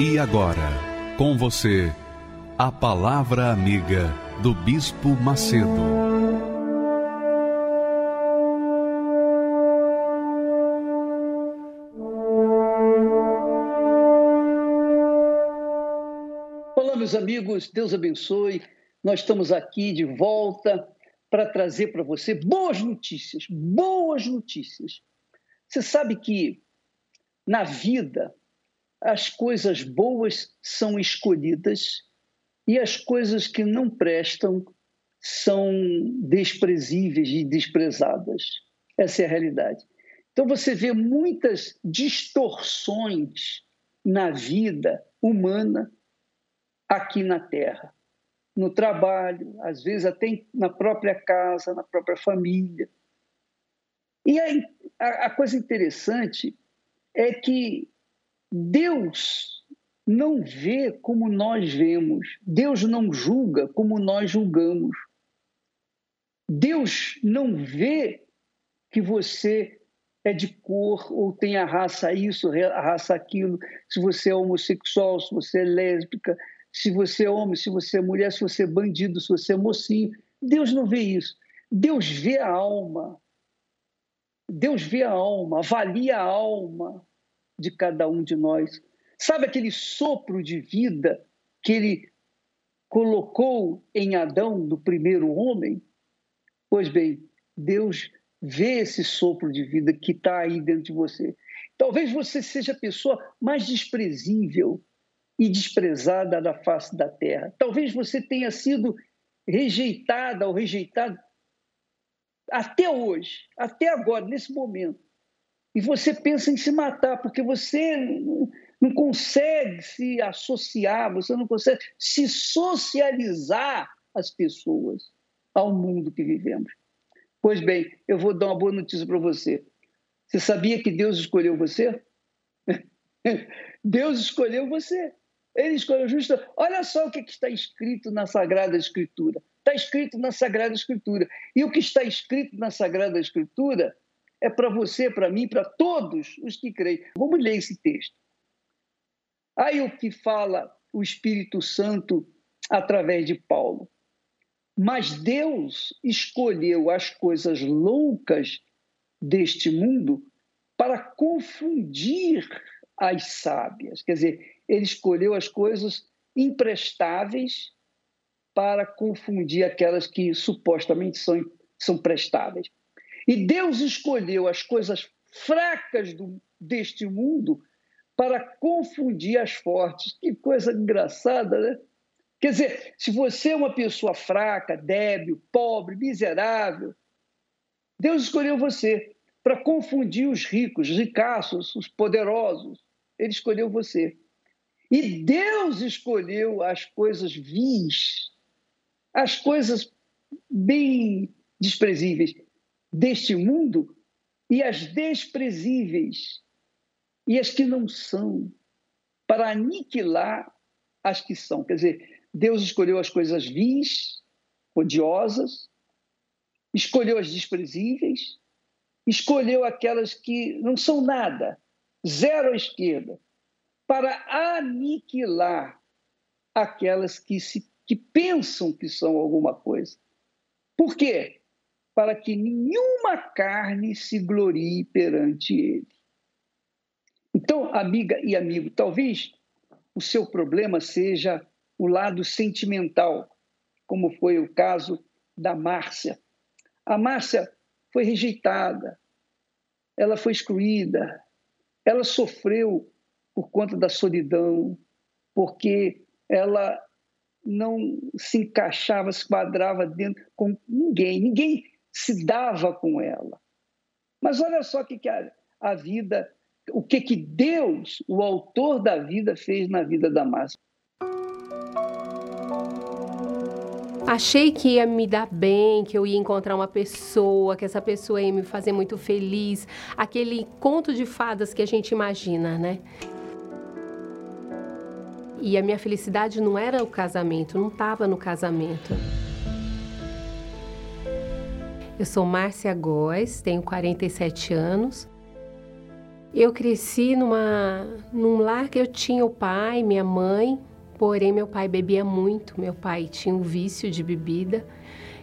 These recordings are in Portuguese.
E agora, com você, a Palavra Amiga do Bispo Macedo. Olá, meus amigos, Deus abençoe. Nós estamos aqui de volta para trazer para você boas notícias, boas notícias. Você sabe que na vida as coisas boas são escolhidas e as coisas que não prestam são desprezíveis e desprezadas. Essa é a realidade. Então você vê muitas distorções na vida humana aqui na Terra, no trabalho, às vezes até na própria casa, na própria família. E a, a coisa interessante é que Deus não vê como nós vemos. Deus não julga como nós julgamos. Deus não vê que você é de cor ou tem a raça isso, a raça aquilo, se você é homossexual, se você é lésbica, se você é homem, se você é mulher, se você é bandido, se você é mocinho. Deus não vê isso. Deus vê a alma. Deus vê a alma, avalia a alma de cada um de nós. Sabe aquele sopro de vida que ele colocou em Adão, no primeiro homem? Pois bem, Deus vê esse sopro de vida que está aí dentro de você. Talvez você seja a pessoa mais desprezível e desprezada da face da terra. Talvez você tenha sido rejeitada ou rejeitado até hoje, até agora, nesse momento e você pensa em se matar, porque você não consegue se associar, você não consegue se socializar as pessoas ao mundo que vivemos. Pois bem, eu vou dar uma boa notícia para você. Você sabia que Deus escolheu você? Deus escolheu você. Ele escolheu justo. Olha só o que está escrito na Sagrada Escritura. Está escrito na Sagrada Escritura. E o que está escrito na Sagrada Escritura é para você, para mim, para todos os que creem. Vamos ler esse texto. Aí o que fala o Espírito Santo através de Paulo. Mas Deus escolheu as coisas loucas deste mundo para confundir as sábias. Quer dizer, ele escolheu as coisas imprestáveis para confundir aquelas que supostamente são, são prestáveis. E Deus escolheu as coisas fracas do, deste mundo para confundir as fortes. Que coisa engraçada, né? Quer dizer, se você é uma pessoa fraca, débil, pobre, miserável, Deus escolheu você para confundir os ricos, os ricaços, os poderosos. Ele escolheu você. E Deus escolheu as coisas vis, as coisas bem desprezíveis deste mundo e as desprezíveis e as que não são, para aniquilar as que são. Quer dizer, Deus escolheu as coisas vis, odiosas, escolheu as desprezíveis, escolheu aquelas que não são nada, zero à esquerda, para aniquilar aquelas que, se, que pensam que são alguma coisa. Por quê? Para que nenhuma carne se glorie perante ele. Então, amiga e amigo, talvez o seu problema seja o lado sentimental, como foi o caso da Márcia. A Márcia foi rejeitada, ela foi excluída, ela sofreu por conta da solidão, porque ela não se encaixava, se quadrava dentro com ninguém. Ninguém se dava com ela. Mas olha só o que, que a, a vida o que, que Deus, o autor da vida, fez na vida da Márcia. Achei que ia me dar bem, que eu ia encontrar uma pessoa, que essa pessoa ia me fazer muito feliz. Aquele conto de fadas que a gente imagina, né? E a minha felicidade não era o casamento, não estava no casamento. Eu sou Márcia Góes, tenho 47 anos. Eu cresci numa, num lar que eu tinha o pai, minha mãe, Porém, meu pai bebia muito, meu pai tinha um vício de bebida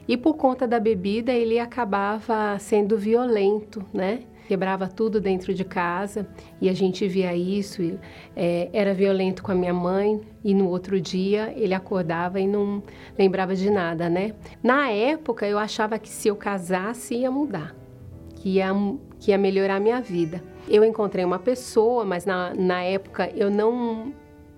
e por conta da bebida ele acabava sendo violento, né? Quebrava tudo dentro de casa e a gente via isso. E, é, era violento com a minha mãe e no outro dia ele acordava e não lembrava de nada, né? Na época eu achava que se eu casasse ia mudar, que ia, que ia melhorar a minha vida. Eu encontrei uma pessoa, mas na, na época eu não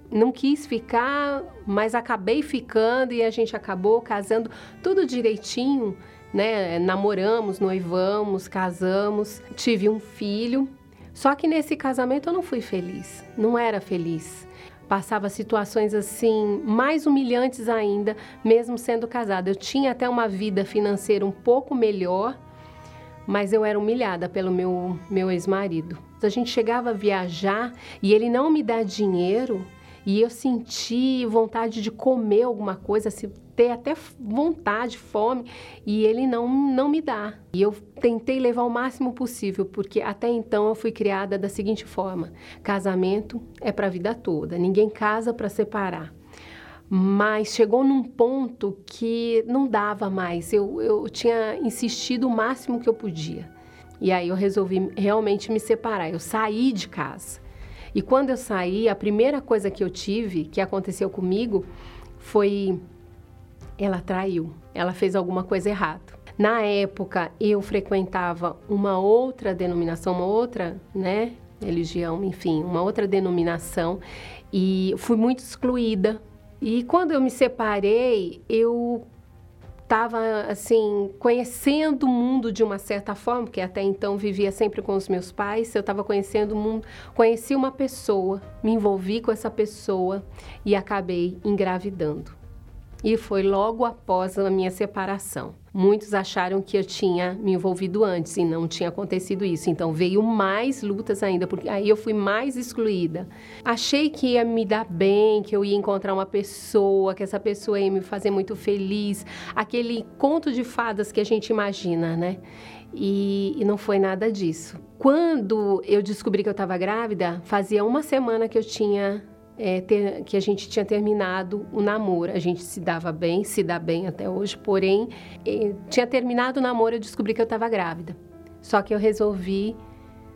não quis ficar, mas acabei ficando e a gente acabou casando tudo direitinho, né? Namoramos, noivamos, casamos, tive um filho. Só que nesse casamento eu não fui feliz, não era feliz. Passava situações assim mais humilhantes ainda, mesmo sendo casada. Eu tinha até uma vida financeira um pouco melhor, mas eu era humilhada pelo meu, meu ex-marido. A gente chegava a viajar e ele não me dá dinheiro e eu senti vontade de comer alguma coisa, assim, ter até vontade, fome, e ele não, não me dá. E eu tentei levar o máximo possível, porque até então eu fui criada da seguinte forma: casamento é para a vida toda, ninguém casa para separar mas chegou num ponto que não dava mais. Eu, eu tinha insistido o máximo que eu podia. E aí eu resolvi realmente me separar. Eu saí de casa. E quando eu saí, a primeira coisa que eu tive, que aconteceu comigo, foi ela traiu, ela fez alguma coisa errada. Na época, eu frequentava uma outra denominação, uma outra, né, religião, enfim, uma outra denominação e fui muito excluída. E quando eu me separei, eu estava assim conhecendo o mundo de uma certa forma, porque até então vivia sempre com os meus pais. Eu estava conhecendo o mundo, conheci uma pessoa, me envolvi com essa pessoa e acabei engravidando. E foi logo após a minha separação. Muitos acharam que eu tinha me envolvido antes e não tinha acontecido isso. Então veio mais lutas ainda, porque aí eu fui mais excluída. Achei que ia me dar bem, que eu ia encontrar uma pessoa, que essa pessoa ia me fazer muito feliz. Aquele conto de fadas que a gente imagina, né? E, e, não foi nada disso. Quando eu descobri que eu estava grávida, fazia uma semana que eu tinha é, ter, que a gente tinha terminado o namoro. A gente se dava bem, se dá bem até hoje, porém, é, tinha terminado o namoro e descobri que eu estava grávida. Só que eu resolvi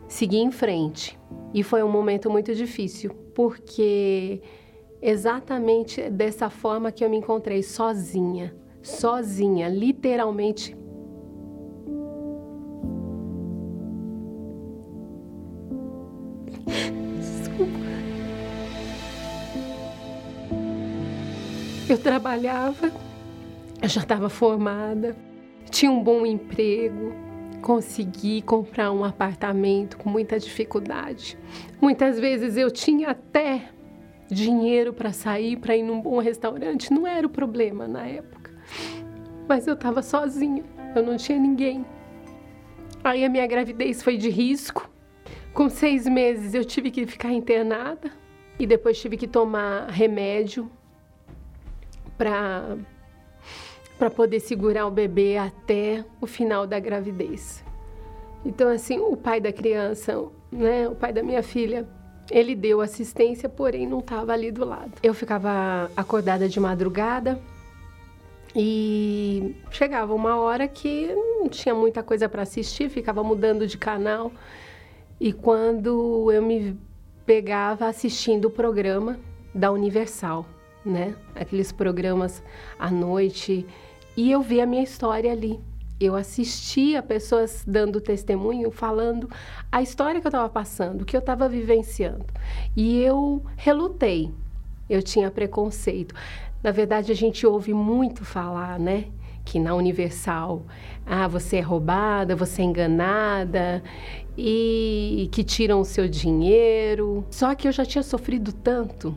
seguir em frente. E foi um momento muito difícil, porque exatamente dessa forma que eu me encontrei sozinha, sozinha, literalmente Eu trabalhava, eu já estava formada, tinha um bom emprego, consegui comprar um apartamento com muita dificuldade. Muitas vezes eu tinha até dinheiro para sair, para ir num bom restaurante, não era o problema na época. Mas eu estava sozinha, eu não tinha ninguém. Aí a minha gravidez foi de risco. Com seis meses eu tive que ficar internada e depois tive que tomar remédio para para poder segurar o bebê até o final da gravidez. Então assim, o pai da criança, né, o pai da minha filha, ele deu assistência, porém não estava ali do lado. Eu ficava acordada de madrugada e chegava uma hora que não tinha muita coisa para assistir, ficava mudando de canal. E quando eu me pegava assistindo o programa da Universal, né? Aqueles programas à noite. E eu vi a minha história ali. Eu assistia pessoas dando testemunho, falando a história que eu estava passando, o que eu estava vivenciando. E eu relutei. Eu tinha preconceito. Na verdade, a gente ouve muito falar, né? que na Universal, ah, você é roubada, você é enganada e que tiram o seu dinheiro. Só que eu já tinha sofrido tanto,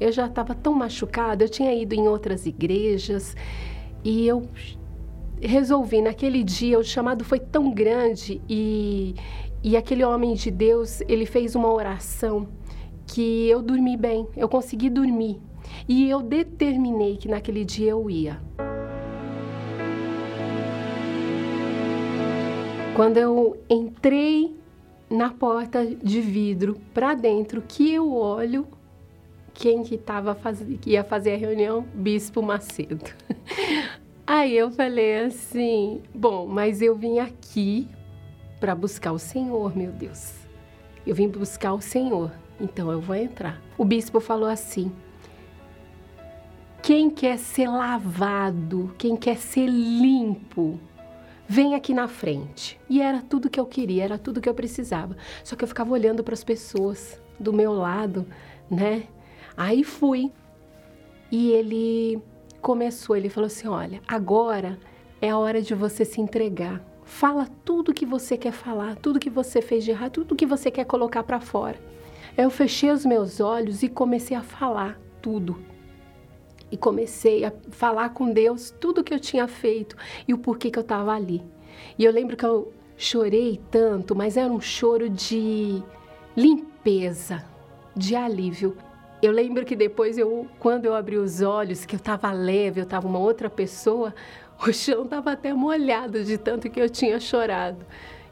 eu já estava tão machucada, eu tinha ido em outras igrejas e eu resolvi naquele dia, o chamado foi tão grande e, e aquele homem de Deus, ele fez uma oração que eu dormi bem, eu consegui dormir. E eu determinei que naquele dia eu ia. Quando eu entrei na porta de vidro para dentro, que eu olho quem que tava faz... que ia fazer a reunião, Bispo Macedo. Aí eu falei assim, bom, mas eu vim aqui para buscar o Senhor, meu Deus. Eu vim buscar o Senhor, então eu vou entrar. O bispo falou assim: quem quer ser lavado, quem quer ser limpo, vem aqui na frente. E era tudo que eu queria, era tudo que eu precisava. Só que eu ficava olhando para as pessoas do meu lado, né? Aí fui. E ele começou, ele falou assim: "Olha, agora é a hora de você se entregar. Fala tudo que você quer falar, tudo que você fez de errado, tudo que você quer colocar para fora". Eu fechei os meus olhos e comecei a falar tudo. E comecei a falar com Deus tudo que eu tinha feito e o porquê que eu estava ali. E eu lembro que eu chorei tanto, mas era um choro de limpeza, de alívio. Eu lembro que depois eu, quando eu abri os olhos, que eu estava leve, eu estava uma outra pessoa, o chão estava até molhado de tanto que eu tinha chorado.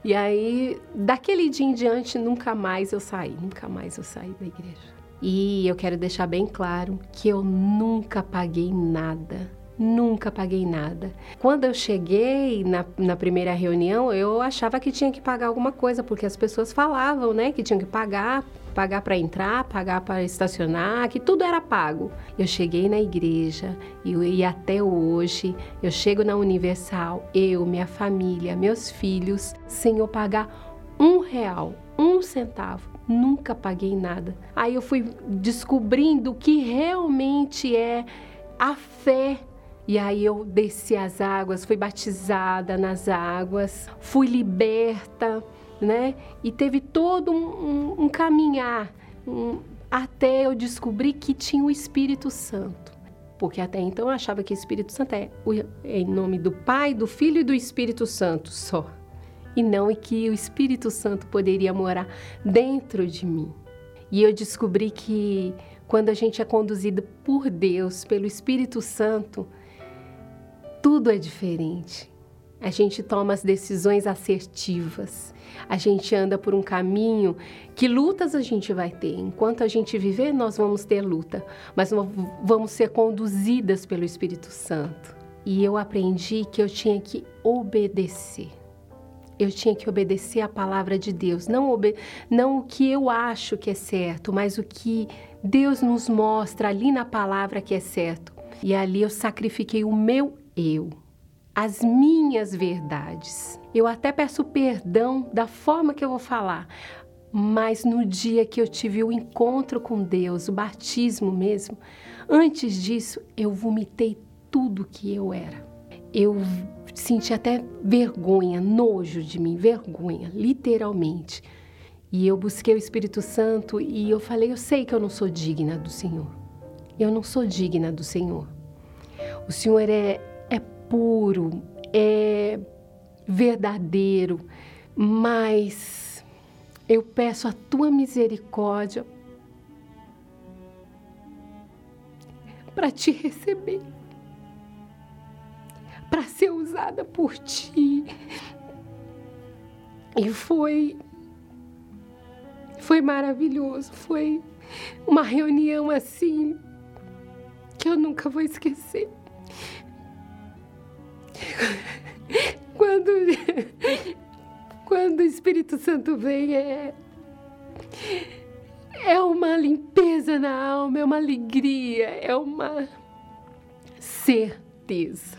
E aí, daquele dia em diante, nunca mais eu saí, nunca mais eu saí da igreja. E eu quero deixar bem claro que eu nunca paguei nada. Nunca paguei nada. Quando eu cheguei na, na primeira reunião, eu achava que tinha que pagar alguma coisa, porque as pessoas falavam, né, que tinham que pagar pagar para entrar, pagar para estacionar, que tudo era pago. Eu cheguei na igreja e, e até hoje eu chego na Universal, eu, minha família, meus filhos, sem eu pagar um real, um centavo. Nunca paguei nada. Aí eu fui descobrindo o que realmente é a fé e aí eu desci as águas, fui batizada nas águas, fui liberta, né? E teve todo um, um, um caminhar um, até eu descobrir que tinha o Espírito Santo. Porque até então eu achava que o Espírito Santo é, é em nome do Pai, do Filho e do Espírito Santo só. E não e que o Espírito Santo poderia morar dentro de mim. E eu descobri que quando a gente é conduzido por Deus, pelo Espírito Santo, tudo é diferente. A gente toma as decisões assertivas. A gente anda por um caminho que lutas a gente vai ter. Enquanto a gente viver, nós vamos ter luta, mas vamos ser conduzidas pelo Espírito Santo. E eu aprendi que eu tinha que obedecer. Eu tinha que obedecer a palavra de Deus, não, ob... não o que eu acho que é certo, mas o que Deus nos mostra ali na palavra que é certo. E ali eu sacrifiquei o meu eu as minhas verdades. Eu até peço perdão da forma que eu vou falar, mas no dia que eu tive o encontro com Deus, o batismo mesmo, antes disso eu vomitei tudo que eu era. Eu senti até vergonha, nojo de mim, vergonha, literalmente. E eu busquei o Espírito Santo e eu falei: Eu sei que eu não sou digna do Senhor. Eu não sou digna do Senhor. O Senhor é puro, é verdadeiro, mas eu peço a tua misericórdia para te receber, para ser usada por ti. E foi foi maravilhoso, foi uma reunião assim que eu nunca vou esquecer. Quando, quando o Espírito Santo vem, é, é uma limpeza na alma, é uma alegria, é uma certeza.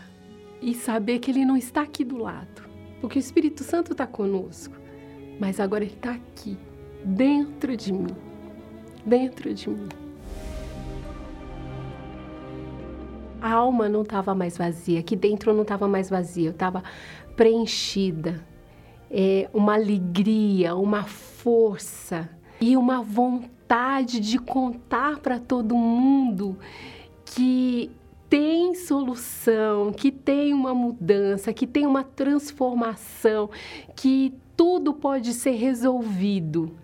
E saber que Ele não está aqui do lado, porque o Espírito Santo está conosco, mas agora Ele está aqui, dentro de mim, dentro de mim. A alma não estava mais vazia, aqui dentro não estava mais vazia, eu estava preenchida. É, uma alegria, uma força e uma vontade de contar para todo mundo que tem solução, que tem uma mudança, que tem uma transformação, que tudo pode ser resolvido.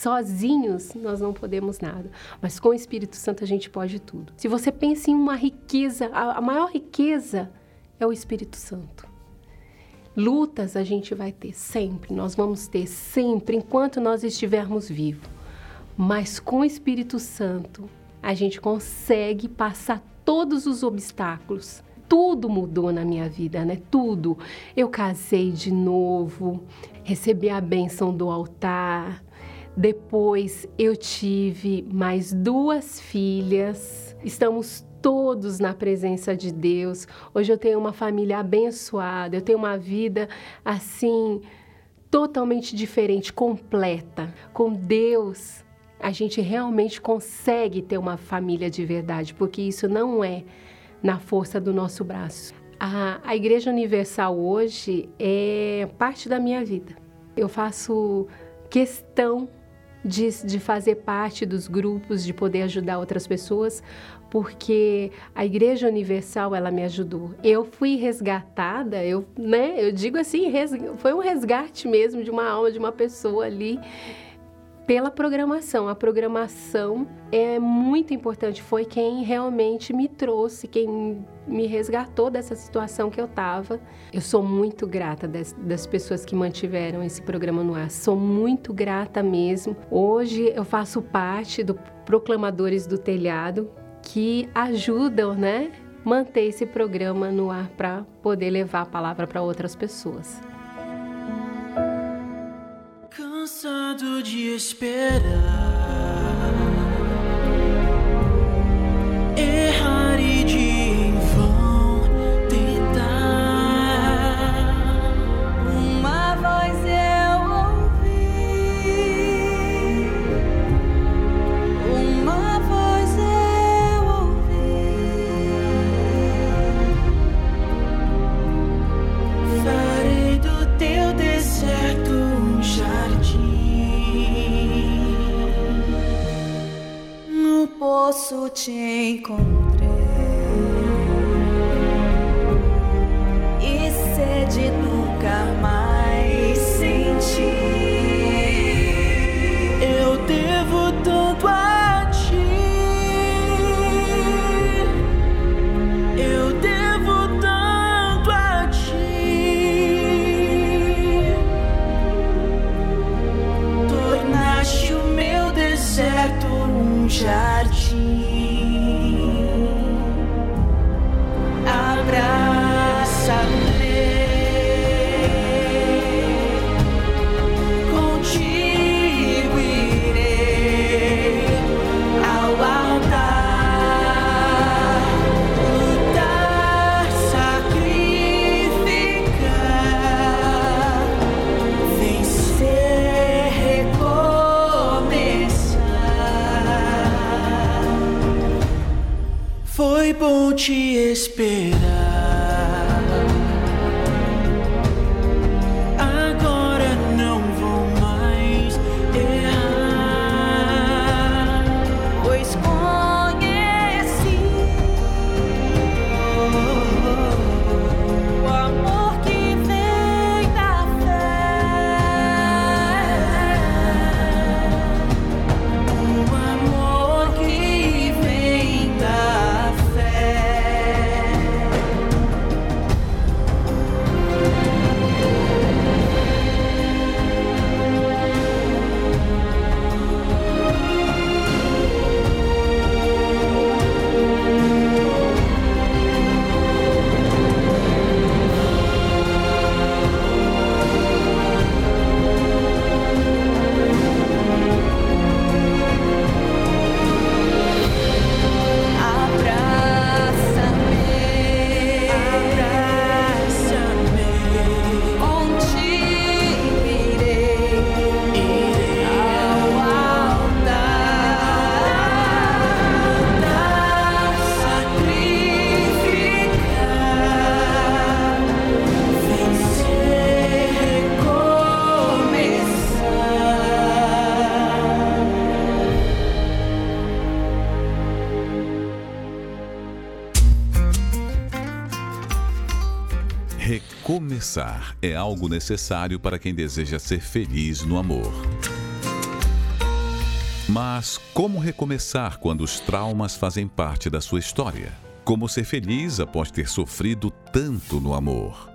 Sozinhos nós não podemos nada, mas com o Espírito Santo a gente pode tudo. Se você pensa em uma riqueza, a maior riqueza é o Espírito Santo. Lutas a gente vai ter sempre, nós vamos ter sempre enquanto nós estivermos vivos. Mas com o Espírito Santo a gente consegue passar todos os obstáculos. Tudo mudou na minha vida, né? Tudo. Eu casei de novo, recebi a bênção do altar. Depois eu tive mais duas filhas. Estamos todos na presença de Deus. Hoje eu tenho uma família abençoada, eu tenho uma vida assim totalmente diferente, completa. Com Deus, a gente realmente consegue ter uma família de verdade, porque isso não é na força do nosso braço. A, a Igreja Universal hoje é parte da minha vida. Eu faço questão de, de fazer parte dos grupos, de poder ajudar outras pessoas, porque a Igreja Universal ela me ajudou. Eu fui resgatada, eu, né, eu digo assim, foi um resgate mesmo de uma alma de uma pessoa ali pela programação. A programação é muito importante, foi quem realmente me trouxe, quem me resgatou dessa situação que eu estava. Eu sou muito grata das, das, pessoas que mantiveram esse programa no ar, sou muito grata mesmo. Hoje eu faço parte do Proclamadores do Telhado, que ajudam, né? Manter esse programa no ar para poder levar a palavra para outras pessoas. Cansado de esperar. Poço te encontrei. E sede nunca mais te esperar. Algo necessário para quem deseja ser feliz no amor. Mas como recomeçar quando os traumas fazem parte da sua história? Como ser feliz após ter sofrido tanto no amor?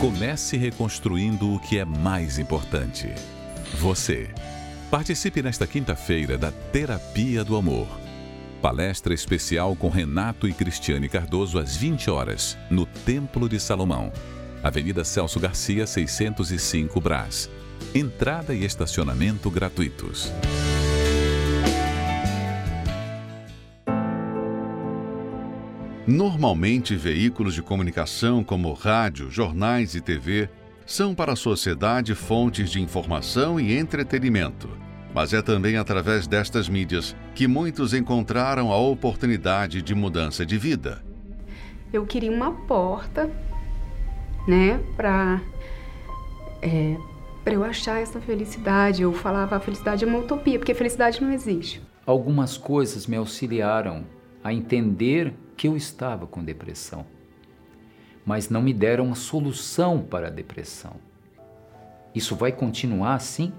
Comece reconstruindo o que é mais importante: você. Participe nesta quinta-feira da Terapia do Amor. Palestra especial com Renato e Cristiane Cardoso às 20 horas, no Templo de Salomão, Avenida Celso Garcia, 605 Brás. Entrada e estacionamento gratuitos. Normalmente, veículos de comunicação como rádio, jornais e TV são para a sociedade fontes de informação e entretenimento. Mas é também através destas mídias que muitos encontraram a oportunidade de mudança de vida. Eu queria uma porta, né, para é, para eu achar essa felicidade. Eu falava a felicidade é uma utopia, porque a felicidade não existe. Algumas coisas me auxiliaram a entender que eu estava com depressão, mas não me deram a solução para a depressão. Isso vai continuar assim?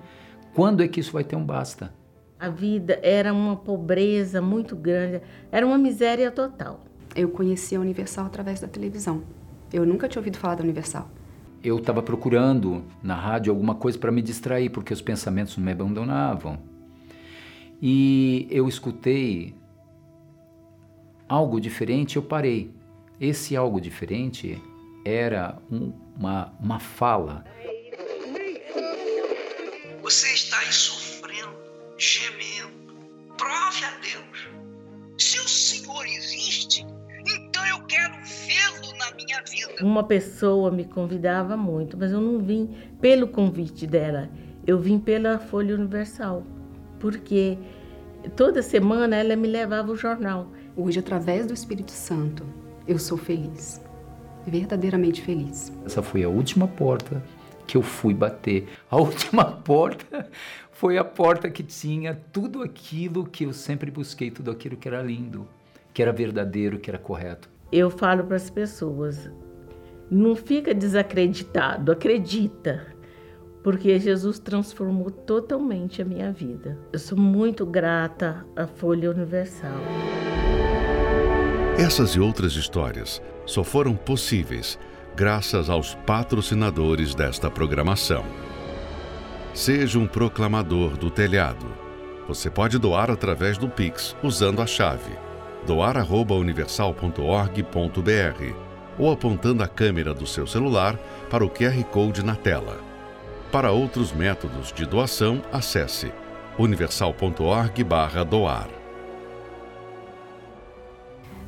Quando é que isso vai ter um basta? A vida era uma pobreza muito grande, era uma miséria total. Eu conheci a Universal através da televisão. Eu nunca tinha ouvido falar da Universal. Eu estava procurando na rádio alguma coisa para me distrair, porque os pensamentos não me abandonavam. E eu escutei algo diferente, eu parei. Esse algo diferente era um, uma, uma fala. Você está aí sofrendo, gemendo. Prove a Deus. Se o Senhor existe, então eu quero vê-lo na minha vida. Uma pessoa me convidava muito, mas eu não vim pelo convite dela. Eu vim pela Folha Universal, porque toda semana ela me levava o jornal. Hoje, através do Espírito Santo, eu sou feliz. Verdadeiramente feliz. Essa foi a última porta que eu fui bater. A última porta foi a porta que tinha tudo aquilo que eu sempre busquei, tudo aquilo que era lindo, que era verdadeiro, que era correto. Eu falo para as pessoas: não fica desacreditado, acredita, porque Jesus transformou totalmente a minha vida. Eu sou muito grata à Folha Universal. Essas e outras histórias só foram possíveis graças aos patrocinadores desta programação. Seja um proclamador do telhado. Você pode doar através do Pix usando a chave doar@universal.org.br ou apontando a câmera do seu celular para o QR Code na tela. Para outros métodos de doação, acesse universal.org/doar.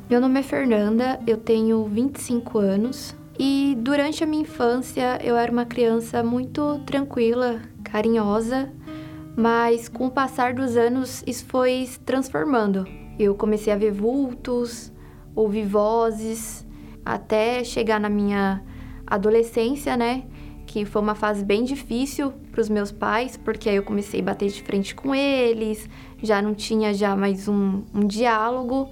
Meu nome é Fernanda, eu tenho 25 anos e durante a minha infância eu era uma criança muito tranquila, carinhosa, mas com o passar dos anos isso foi se transformando. Eu comecei a ver vultos, ouvir vozes, até chegar na minha adolescência, né? Que foi uma fase bem difícil para os meus pais, porque aí eu comecei a bater de frente com eles, já não tinha já mais um, um diálogo.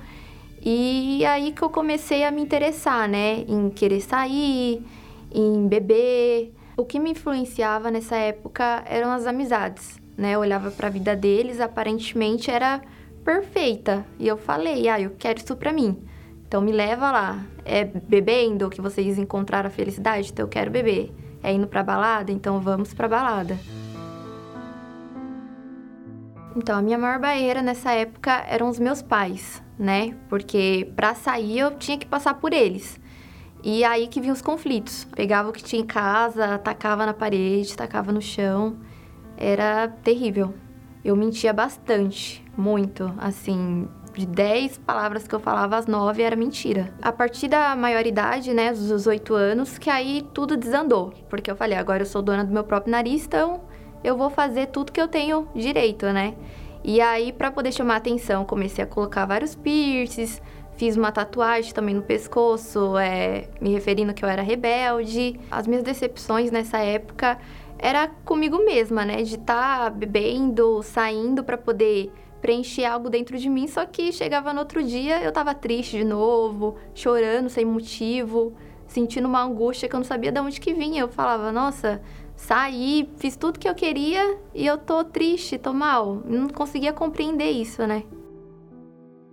E aí que eu comecei a me interessar, né, em querer sair, em beber. O que me influenciava nessa época eram as amizades, né? Eu olhava para a vida deles, aparentemente era perfeita. E eu falei: "Ah, eu quero isso para mim". Então me leva lá. É bebendo que vocês encontraram a felicidade? Então eu quero beber. É indo pra balada? Então vamos pra balada. Então a minha maior barreira nessa época eram os meus pais, né? Porque para sair eu tinha que passar por eles. E aí que vinham os conflitos. Pegava o que tinha em casa, tacava na parede, tacava no chão. Era terrível. Eu mentia bastante, muito, assim, de 10 palavras que eu falava, as 9 era mentira. A partir da maioridade, né, dos 18 anos, que aí tudo desandou. Porque eu falei, agora eu sou dona do meu próprio nariz, então eu vou fazer tudo que eu tenho direito, né? E aí, para poder chamar atenção, comecei a colocar vários piercings, fiz uma tatuagem também no pescoço, é, me referindo que eu era rebelde. As minhas decepções nessa época era comigo mesma, né? De estar tá bebendo, saindo para poder preencher algo dentro de mim, só que chegava no outro dia eu tava triste de novo, chorando sem motivo, sentindo uma angústia que eu não sabia de onde que vinha. Eu falava, nossa, saí, fiz tudo que eu queria e eu tô triste, tô mal. Não conseguia compreender isso, né?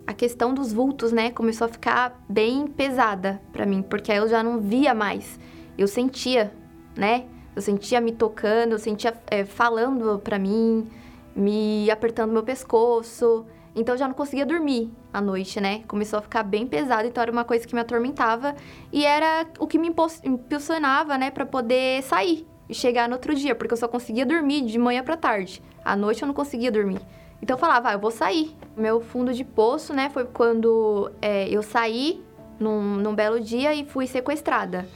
A questão dos vultos, né, começou a ficar bem pesada para mim, porque aí eu já não via mais. Eu sentia, né? Eu sentia me tocando, eu sentia é, falando para mim, me apertando meu pescoço. Então eu já não conseguia dormir à noite, né? Começou a ficar bem pesado, então era uma coisa que me atormentava e era o que me impulsionava, né, para poder sair e chegar no outro dia, porque eu só conseguia dormir de manhã para tarde. À noite eu não conseguia dormir. Então eu falava, ah, eu vou sair. Meu fundo de poço, né, foi quando é, eu saí num, num belo dia e fui sequestrada.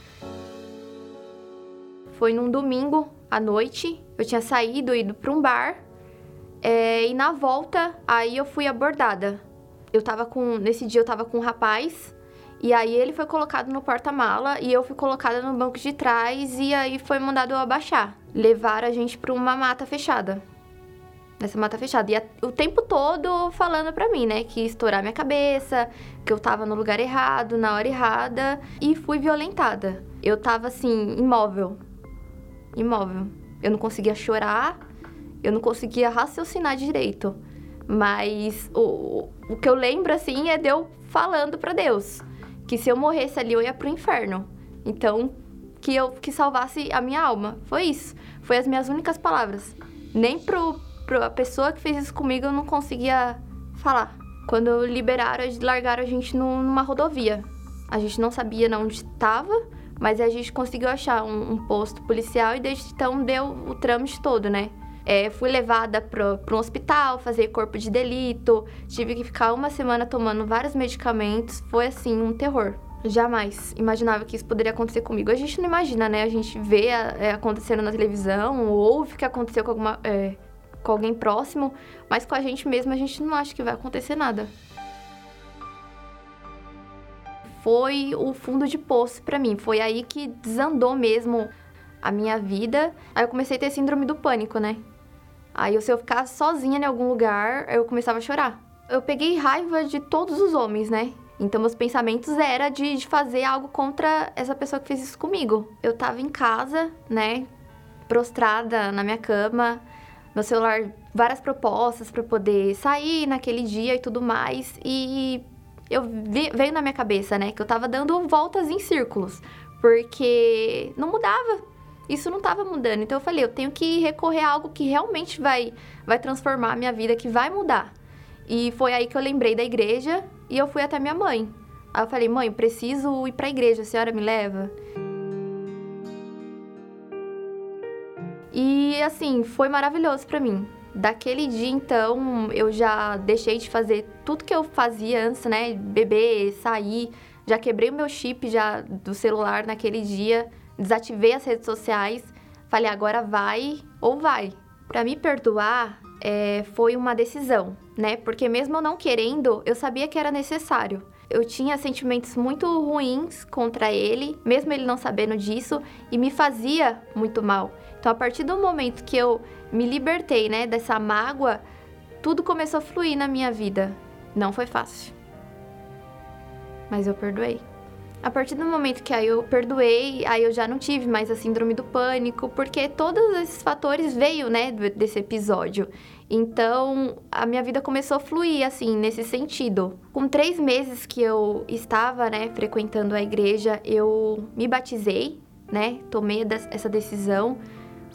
Foi num domingo à noite. Eu tinha saído, ido para um bar. É, e na volta, aí eu fui abordada. Eu tava com. Nesse dia eu tava com um rapaz. E aí ele foi colocado no porta-mala e eu fui colocada no banco de trás e aí foi mandado eu abaixar. Levaram a gente pra uma mata fechada. Nessa mata fechada. E a, o tempo todo falando pra mim, né? Que ia estourar minha cabeça, que eu tava no lugar errado, na hora errada. E fui violentada. Eu tava assim, imóvel imóvel. Eu não conseguia chorar, eu não conseguia raciocinar direito. Mas o, o que eu lembro, assim, é de eu falando para Deus que se eu morresse ali, eu ia pro inferno. Então, que eu que salvasse a minha alma. Foi isso. Foi as minhas únicas palavras. Nem pro, pro a pessoa que fez isso comigo eu não conseguia falar. Quando liberaram, largaram a gente numa rodovia. A gente não sabia onde estava mas a gente conseguiu achar um, um posto policial e desde então deu o trâmite todo, né? É, fui levada para um hospital, fazer corpo de delito, tive que ficar uma semana tomando vários medicamentos, foi assim, um terror. Jamais imaginava que isso poderia acontecer comigo. A gente não imagina, né? A gente vê é, acontecendo na televisão, ouve que aconteceu com, alguma, é, com alguém próximo, mas com a gente mesmo a gente não acha que vai acontecer nada foi o fundo de poço para mim. Foi aí que desandou mesmo a minha vida. Aí eu comecei a ter síndrome do pânico, né? Aí se eu ficar sozinha em algum lugar, eu começava a chorar. Eu peguei raiva de todos os homens, né? Então meus pensamentos era de, de fazer algo contra essa pessoa que fez isso comigo. Eu tava em casa, né? Prostrada na minha cama, no celular várias propostas para poder sair naquele dia e tudo mais. E eu vi, veio na minha cabeça, né, que eu tava dando voltas em círculos, porque não mudava. Isso não tava mudando. Então eu falei, eu tenho que recorrer a algo que realmente vai vai transformar a minha vida, que vai mudar. E foi aí que eu lembrei da igreja e eu fui até minha mãe. Aí eu falei, mãe, preciso ir pra igreja, a senhora me leva? E assim, foi maravilhoso para mim. Daquele dia, então, eu já deixei de fazer tudo que eu fazia antes, né? Beber, sair. Já quebrei o meu chip já do celular naquele dia. Desativei as redes sociais. Falei, agora vai ou vai. Para me perdoar, é, foi uma decisão, né? Porque mesmo eu não querendo, eu sabia que era necessário. Eu tinha sentimentos muito ruins contra ele, mesmo ele não sabendo disso, e me fazia muito mal. Então, a partir do momento que eu me libertei, né, dessa mágoa, tudo começou a fluir na minha vida. Não foi fácil. Mas eu perdoei. A partir do momento que aí eu perdoei, aí eu já não tive mais a síndrome do pânico, porque todos esses fatores veio, né, desse episódio. Então, a minha vida começou a fluir, assim, nesse sentido. Com três meses que eu estava, né, frequentando a igreja, eu me batizei, né, tomei essa decisão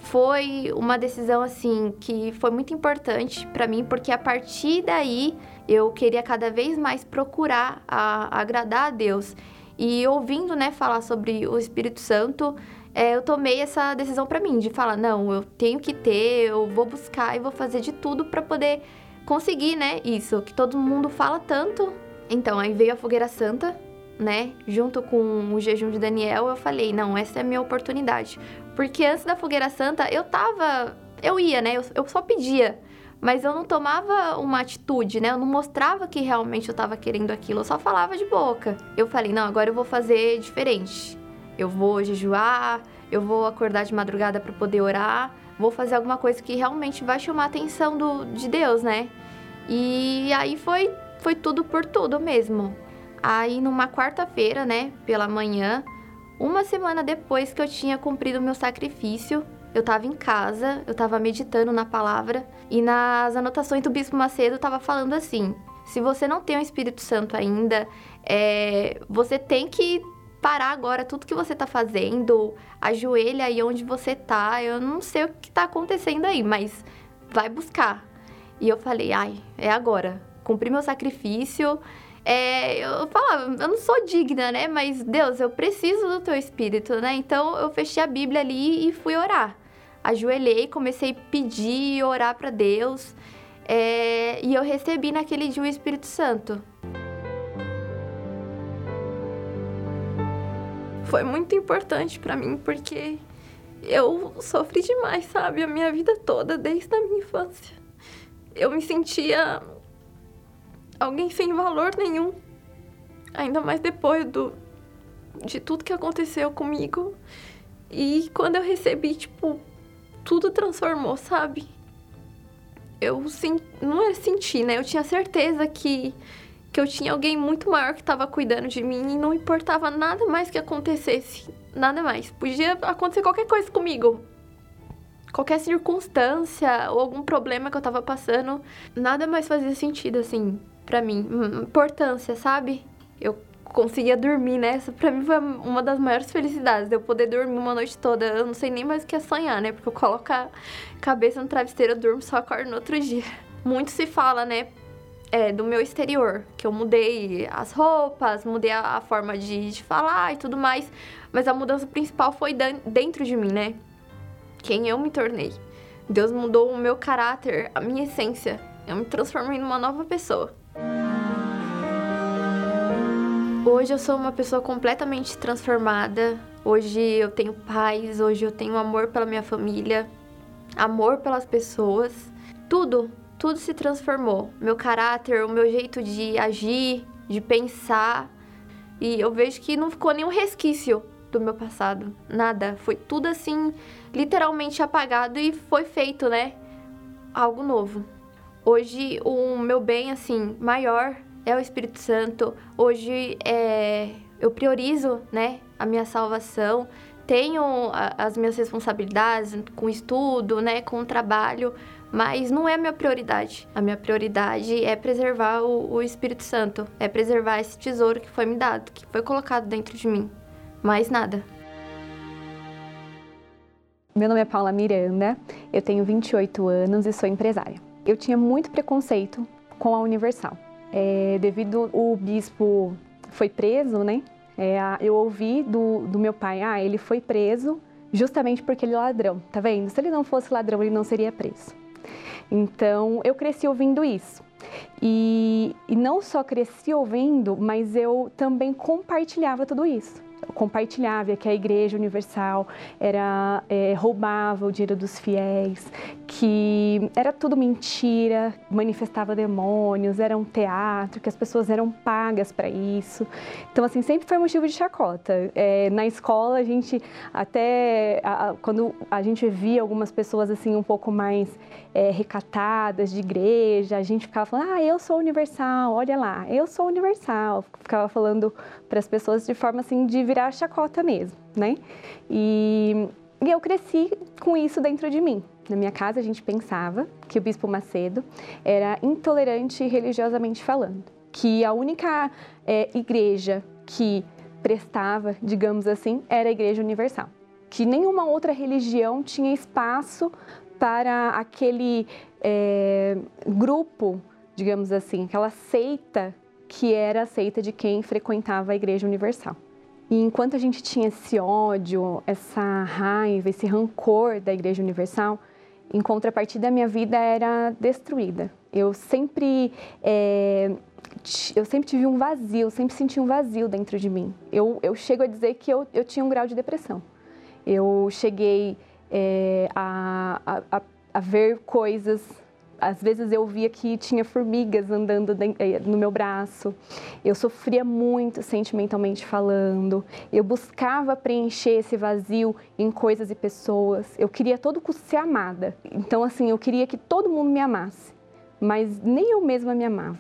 foi uma decisão assim que foi muito importante para mim, porque a partir daí eu queria cada vez mais procurar a, agradar a Deus. E ouvindo, né, falar sobre o Espírito Santo, é, eu tomei essa decisão para mim de falar, não, eu tenho que ter, eu vou buscar e vou fazer de tudo para poder conseguir, né, isso que todo mundo fala tanto. Então, aí veio a fogueira santa, né, junto com o jejum de Daniel, eu falei, não, essa é a minha oportunidade. Porque antes da fogueira santa, eu tava. Eu ia, né? Eu, eu só pedia. Mas eu não tomava uma atitude, né? Eu não mostrava que realmente eu tava querendo aquilo. Eu só falava de boca. Eu falei, não, agora eu vou fazer diferente. Eu vou jejuar, eu vou acordar de madrugada para poder orar. Vou fazer alguma coisa que realmente vai chamar a atenção do, de Deus, né? E aí foi, foi tudo por tudo mesmo. Aí numa quarta-feira, né, pela manhã, Uma semana depois que eu tinha cumprido o meu sacrifício, eu estava em casa, eu estava meditando na palavra e nas anotações do Bispo Macedo estava falando assim: se você não tem o Espírito Santo ainda, é, você tem que parar agora tudo que você está fazendo, ajoelha aí onde você está. Eu não sei o que está acontecendo aí, mas vai buscar. E eu falei, ai, é agora. Cumpri meu sacrifício. É, eu falava, eu não sou digna, né? Mas Deus, eu preciso do teu espírito, né? Então eu fechei a Bíblia ali e fui orar ajoelhei, comecei a pedir e orar para Deus. É, e eu recebi naquele dia o Espírito Santo. Foi muito importante para mim porque eu sofri demais, sabe? A minha vida toda, desde a minha infância. Eu me sentia alguém sem valor nenhum. Ainda mais depois do, de tudo que aconteceu comigo. E quando eu recebi, tipo, tudo transformou, sabe? Eu sim, não é senti, né? Eu tinha certeza que, que eu tinha alguém muito maior que estava cuidando de mim e não importava nada mais que acontecesse. Nada mais. Podia acontecer qualquer coisa comigo. Qualquer circunstância ou algum problema que eu tava passando, nada mais fazia sentido, assim, para mim. Importância, sabe? Eu conseguia dormir, né? Essa pra mim foi uma das maiores felicidades, eu poder dormir uma noite toda. Eu não sei nem mais o que é sonhar, né? Porque eu coloco a cabeça no travesseiro, eu durmo, só acordo no outro dia. Muito se fala, né? É, do meu exterior, que eu mudei as roupas, mudei a, a forma de, de, falar e tudo mais, mas a mudança principal foi dentro de mim, né? Quem eu me tornei. Deus mudou o meu caráter, a minha essência. Eu me transformei numa nova pessoa. Hoje eu sou uma pessoa completamente transformada. Hoje eu tenho paz, hoje eu tenho amor pela minha família, amor pelas pessoas. Tudo, tudo se transformou. Meu caráter, o meu jeito de agir, de pensar. E eu vejo que não ficou nenhum resquício do meu passado. Nada. Foi tudo assim, literalmente apagado e foi feito, né? Algo novo. Hoje o meu bem, assim, maior é o Espírito Santo. Hoje é, eu priorizo, né, a minha salvação. Tenho as minhas responsabilidades com estudo, né, com o trabalho, mas não é a minha prioridade. A minha prioridade é preservar o, o Espírito Santo, é preservar esse tesouro que foi me dado, que foi colocado dentro de mim. Mais nada. Meu nome é Paula Miranda, eu tenho 28 anos e sou empresária. Eu tinha muito preconceito com a Universal é, devido o bispo foi preso, né? É, eu ouvi do, do meu pai, ah, ele foi preso justamente porque ele é ladrão, tá vendo? Se ele não fosse ladrão, ele não seria preso. Então, eu cresci ouvindo isso. E, e não só cresci ouvindo, mas eu também compartilhava tudo isso compartilhava que a Igreja Universal era é, roubava o dinheiro dos fiéis, que era tudo mentira, manifestava demônios, era um teatro, que as pessoas eram pagas para isso. Então, assim, sempre foi motivo de chacota. É, na escola, a gente até a, a, quando a gente via algumas pessoas assim um pouco mais é, recatadas de igreja, a gente ficava falando, ah, eu sou universal, olha lá, eu sou universal. Ficava falando para as pessoas de forma assim de virar chacota mesmo, né? E, e eu cresci com isso dentro de mim. Na minha casa a gente pensava que o Bispo Macedo era intolerante religiosamente falando, que a única é, igreja que prestava, digamos assim, era a Igreja Universal, que nenhuma outra religião tinha espaço para aquele é, grupo, digamos assim, aquela seita que era a seita de quem frequentava a Igreja Universal. E enquanto a gente tinha esse ódio, essa raiva, esse rancor da Igreja Universal, em contrapartida, a minha vida era destruída. Eu sempre, é, eu sempre tive um vazio, sempre senti um vazio dentro de mim. Eu, eu chego a dizer que eu, eu tinha um grau de depressão. Eu cheguei é, a, a, a ver coisas às vezes eu via que tinha formigas andando eh, no meu braço. Eu sofria muito sentimentalmente falando. Eu buscava preencher esse vazio em coisas e pessoas. Eu queria todo custo ser amada. Então, assim, eu queria que todo mundo me amasse, mas nem eu mesma me amava.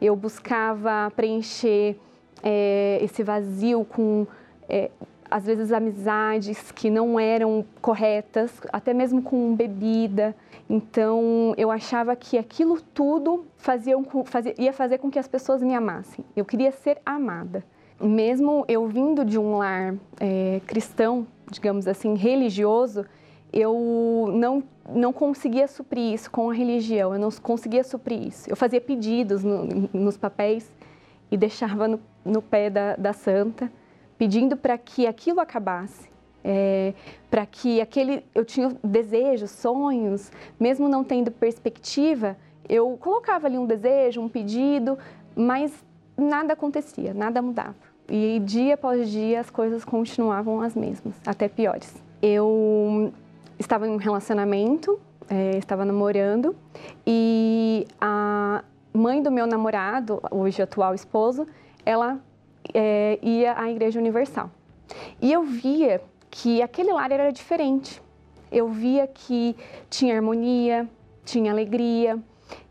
Eu buscava preencher é, esse vazio com é, às vezes amizades que não eram corretas, até mesmo com bebida. Então eu achava que aquilo tudo fazia, fazia, ia fazer com que as pessoas me amassem. Eu queria ser amada. Mesmo eu vindo de um lar é, cristão, digamos assim, religioso, eu não, não conseguia suprir isso com a religião, eu não conseguia suprir isso. Eu fazia pedidos no, nos papéis e deixava no, no pé da, da santa, pedindo para que aquilo acabasse. É, para que aquele eu tinha desejos, sonhos, mesmo não tendo perspectiva, eu colocava ali um desejo, um pedido, mas nada acontecia, nada mudava. E dia após dia as coisas continuavam as mesmas, até piores. Eu estava em um relacionamento, é, estava namorando, e a mãe do meu namorado, hoje atual esposo, ela é, ia à Igreja Universal. E eu via que aquele lar era diferente. Eu via que tinha harmonia, tinha alegria,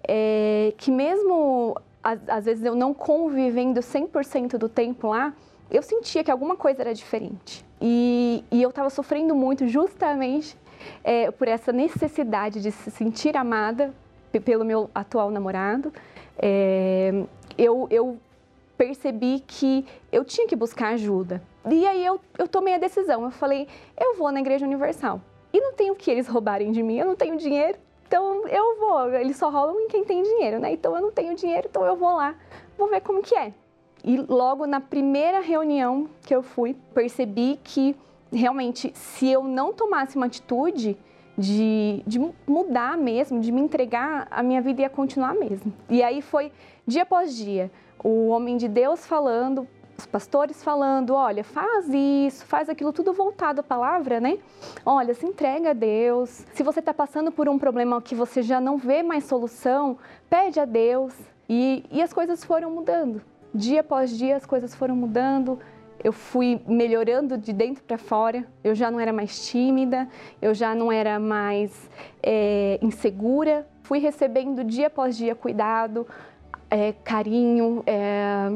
é, que mesmo às, vezes eu não convivendo 100% do tempo lá, eu sentia que alguma coisa era diferente. E, e eu estava sofrendo muito justamente é, por essa necessidade de se sentir amada pelo meu atual namorado. É, eu, eu percebi que eu tinha que buscar ajuda. E aí eu, eu tomei a decisão. Eu falei, eu vou na Igreja Universal. E não tem o que eles roubarem de mim, eu não tenho dinheiro. Então eu vou, eles só roubam em quem tem dinheiro, né? Então eu não tenho dinheiro, então eu vou lá, vou ver como que é. E logo na primeira reunião que eu fui, percebi que realmente se eu não tomasse uma atitude de, de mudar mesmo, de me entregar, a minha vida ia continuar mesmo. E aí foi dia após dia, o homem de Deus falando os pastores falando, olha, faz isso, faz aquilo, tudo voltado à palavra, né? Olha, se entrega a Deus. Se você está passando por um problema que você já não vê mais solução, pede a Deus. E, e as coisas foram mudando. Dia após dia as coisas foram mudando. Eu fui melhorando de dentro para fora. Eu já não era mais tímida, eu já não era mais é, insegura. Fui recebendo dia após dia cuidado, é, carinho, é,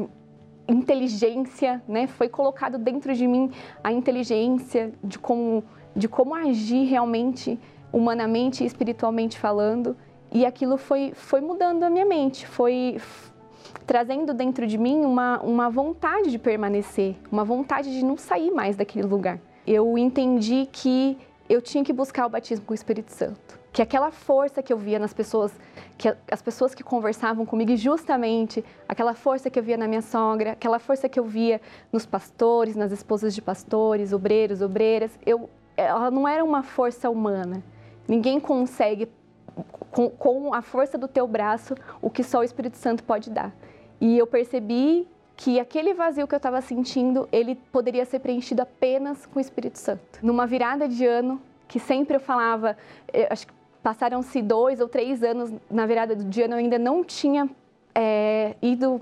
inteligência, né? Foi colocado dentro de mim a inteligência de como, de como agir realmente, humanamente e espiritualmente falando. E aquilo foi, foi mudando a minha mente, foi trazendo dentro de mim uma, uma vontade de permanecer, uma vontade de não sair mais daquele lugar. Eu entendi que eu tinha que buscar o batismo com o Espírito Santo. Que aquela força que eu via nas pessoas que as pessoas que conversavam comigo, e justamente aquela força que eu via na minha sogra, aquela força que eu via nos pastores, nas esposas de pastores, obreiros, obreiras, eu, ela não era uma força humana. Ninguém consegue, com, com a força do teu braço, o que só o Espírito Santo pode dar. E eu percebi que aquele vazio que eu estava sentindo, ele poderia ser preenchido apenas com o Espírito Santo. Numa virada de ano, que sempre eu falava, eu acho que Passaram-se dois ou três anos na virada do dia, eu ainda não tinha é, ido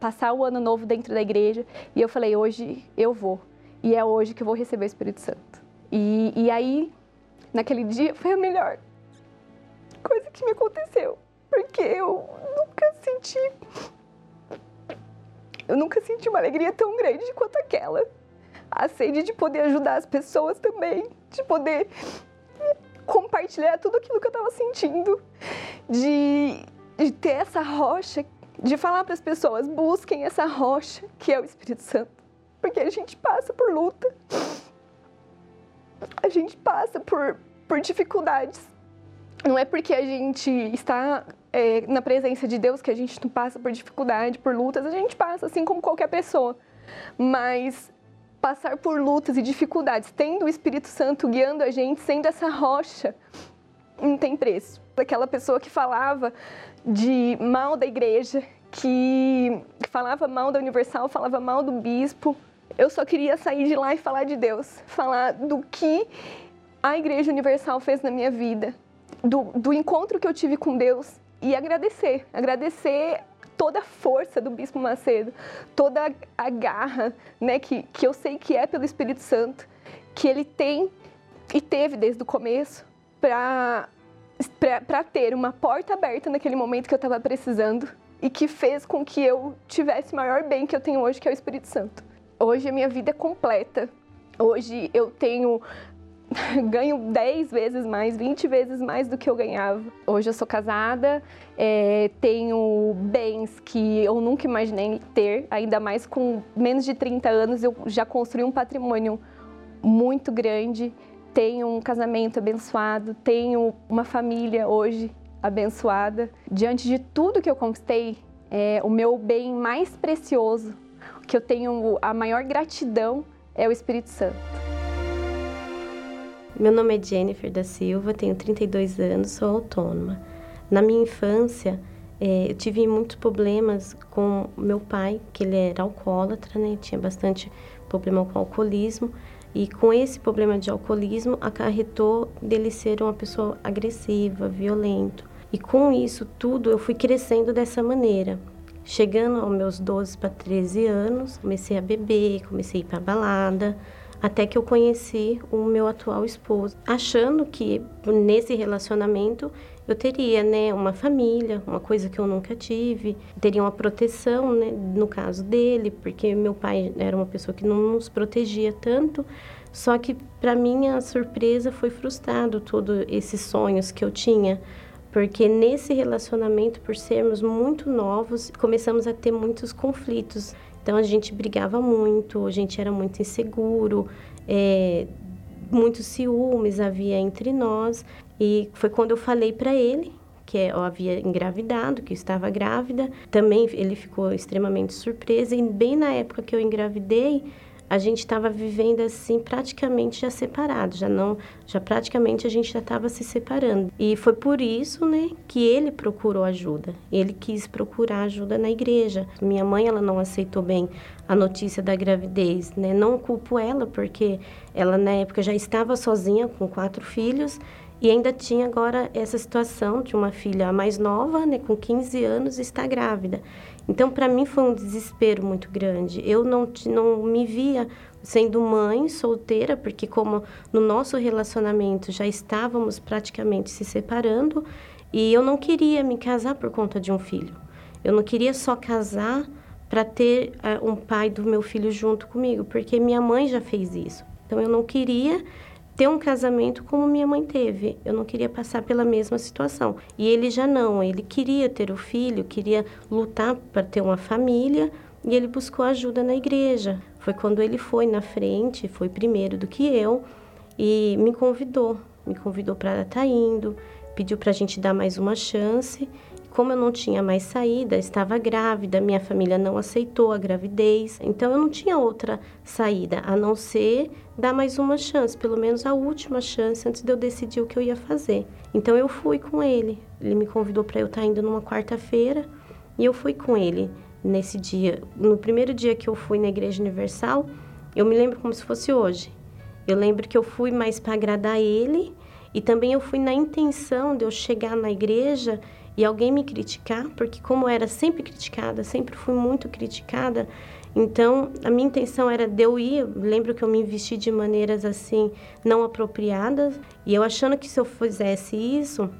passar o ano novo dentro da igreja. E eu falei, hoje eu vou. E é hoje que eu vou receber o Espírito Santo. E, e aí, naquele dia, foi a melhor coisa que me aconteceu. Porque eu nunca senti. Eu nunca senti uma alegria tão grande quanto aquela. A sede de poder ajudar as pessoas também, de poder compartilhar tudo aquilo que eu estava sentindo, de, de ter essa rocha, de falar para as pessoas: busquem essa rocha que é o Espírito Santo, porque a gente passa por luta, a gente passa por, por dificuldades. Não é porque a gente está é, na presença de Deus que a gente não passa por dificuldade, por lutas, a gente passa assim como qualquer pessoa. Mas passar por lutas e dificuldades, tendo o Espírito Santo guiando a gente, sendo essa rocha, não tem preço. Aquela pessoa que falava de mal da igreja, que falava mal da Universal, falava mal do bispo. Eu só queria sair de lá e falar de Deus, falar do que a Igreja Universal fez na minha vida, do, do encontro que eu tive com Deus e agradecer, agradecer toda a força do Bispo Macedo, toda a garra, né, que, que eu sei que é pelo Espírito Santo, que ele tem e teve desde o começo para para ter uma porta aberta naquele momento que eu estava precisando e que fez com que eu tivesse o maior bem que eu tenho hoje, que é o Espírito Santo. Hoje a minha vida é completa. Hoje eu tenho ganho 10 vezes mais, 20 vezes mais do que eu ganhava. Hoje eu sou casada, é, tenho bens que eu nunca imaginei ter, ainda mais com menos de 30 anos eu já construí um patrimônio muito grande, tenho um casamento abençoado, tenho uma família hoje abençoada. Diante de tudo que eu conquistei, é, o meu bem mais precioso, que eu tenho a maior gratidão, é o Espírito Santo. Meu nome é Jennifer da Silva, tenho 32 anos, sou autônoma. Na minha infância, é, eu tive muitos problemas com meu pai, que ele era alcoólatra, né? Tinha bastante problema com alcoolismo. E com esse problema de alcoolismo, acarretou dele ser uma pessoa agressiva, violento. E com isso tudo, eu fui crescendo dessa maneira. Chegando aos meus 12 para 13 anos, comecei a beber, comecei a ir para balada, até que eu conheci o meu atual esposo, achando que nesse relacionamento eu teria, né, uma família, uma coisa que eu nunca tive, teria uma proteção, né, no caso dele, porque meu pai era uma pessoa que não nos protegia tanto. Só que para minha surpresa foi frustrado todos esses sonhos que eu tinha, porque nesse relacionamento, por sermos muito novos, começamos a ter muitos conflitos. Então a gente brigava muito, a gente era muito inseguro, é, muitos ciúmes havia entre nós. E foi quando eu falei para ele que eu havia engravidado, que eu estava grávida. Também ele ficou extremamente surpreso. E bem na época que eu engravidei, a gente estava vivendo assim praticamente já separado, já não, já praticamente a gente já estava se separando. E foi por isso, né, que ele procurou ajuda. Ele quis procurar ajuda na igreja. Minha mãe ela não aceitou bem a notícia da gravidez, né? Não culpo ela porque ela na época já estava sozinha com quatro filhos e ainda tinha agora essa situação de uma filha mais nova, né, com 15 anos, está grávida. Então, para mim foi um desespero muito grande. Eu não, não me via sendo mãe solteira, porque como no nosso relacionamento já estávamos praticamente se separando, e eu não queria me casar por conta de um filho. Eu não queria só casar para ter uh, um pai do meu filho junto comigo, porque minha mãe já fez isso. Então eu não queria ter um casamento como minha mãe teve. Eu não queria passar pela mesma situação. E ele já não, ele queria ter o filho, queria lutar para ter uma família e ele buscou ajuda na igreja. Foi quando ele foi na frente, foi primeiro do que eu e me convidou, me convidou para estar tá indo, pediu para a gente dar mais uma chance como eu não tinha mais saída, estava grávida, minha família não aceitou a gravidez, então eu não tinha outra saída a não ser dar mais uma chance, pelo menos a última chance antes de eu decidir o que eu ia fazer. Então eu fui com ele. Ele me convidou para eu estar indo numa quarta-feira e eu fui com ele nesse dia. No primeiro dia que eu fui na Igreja Universal, eu me lembro como se fosse hoje. Eu lembro que eu fui mais para agradar ele e também eu fui na intenção de eu chegar na igreja e alguém me criticar, porque como era sempre criticada, sempre fui muito criticada, então a minha intenção era de eu ir, lembro que eu me vesti de maneiras assim não apropriadas, e eu achando que se eu fizesse isso,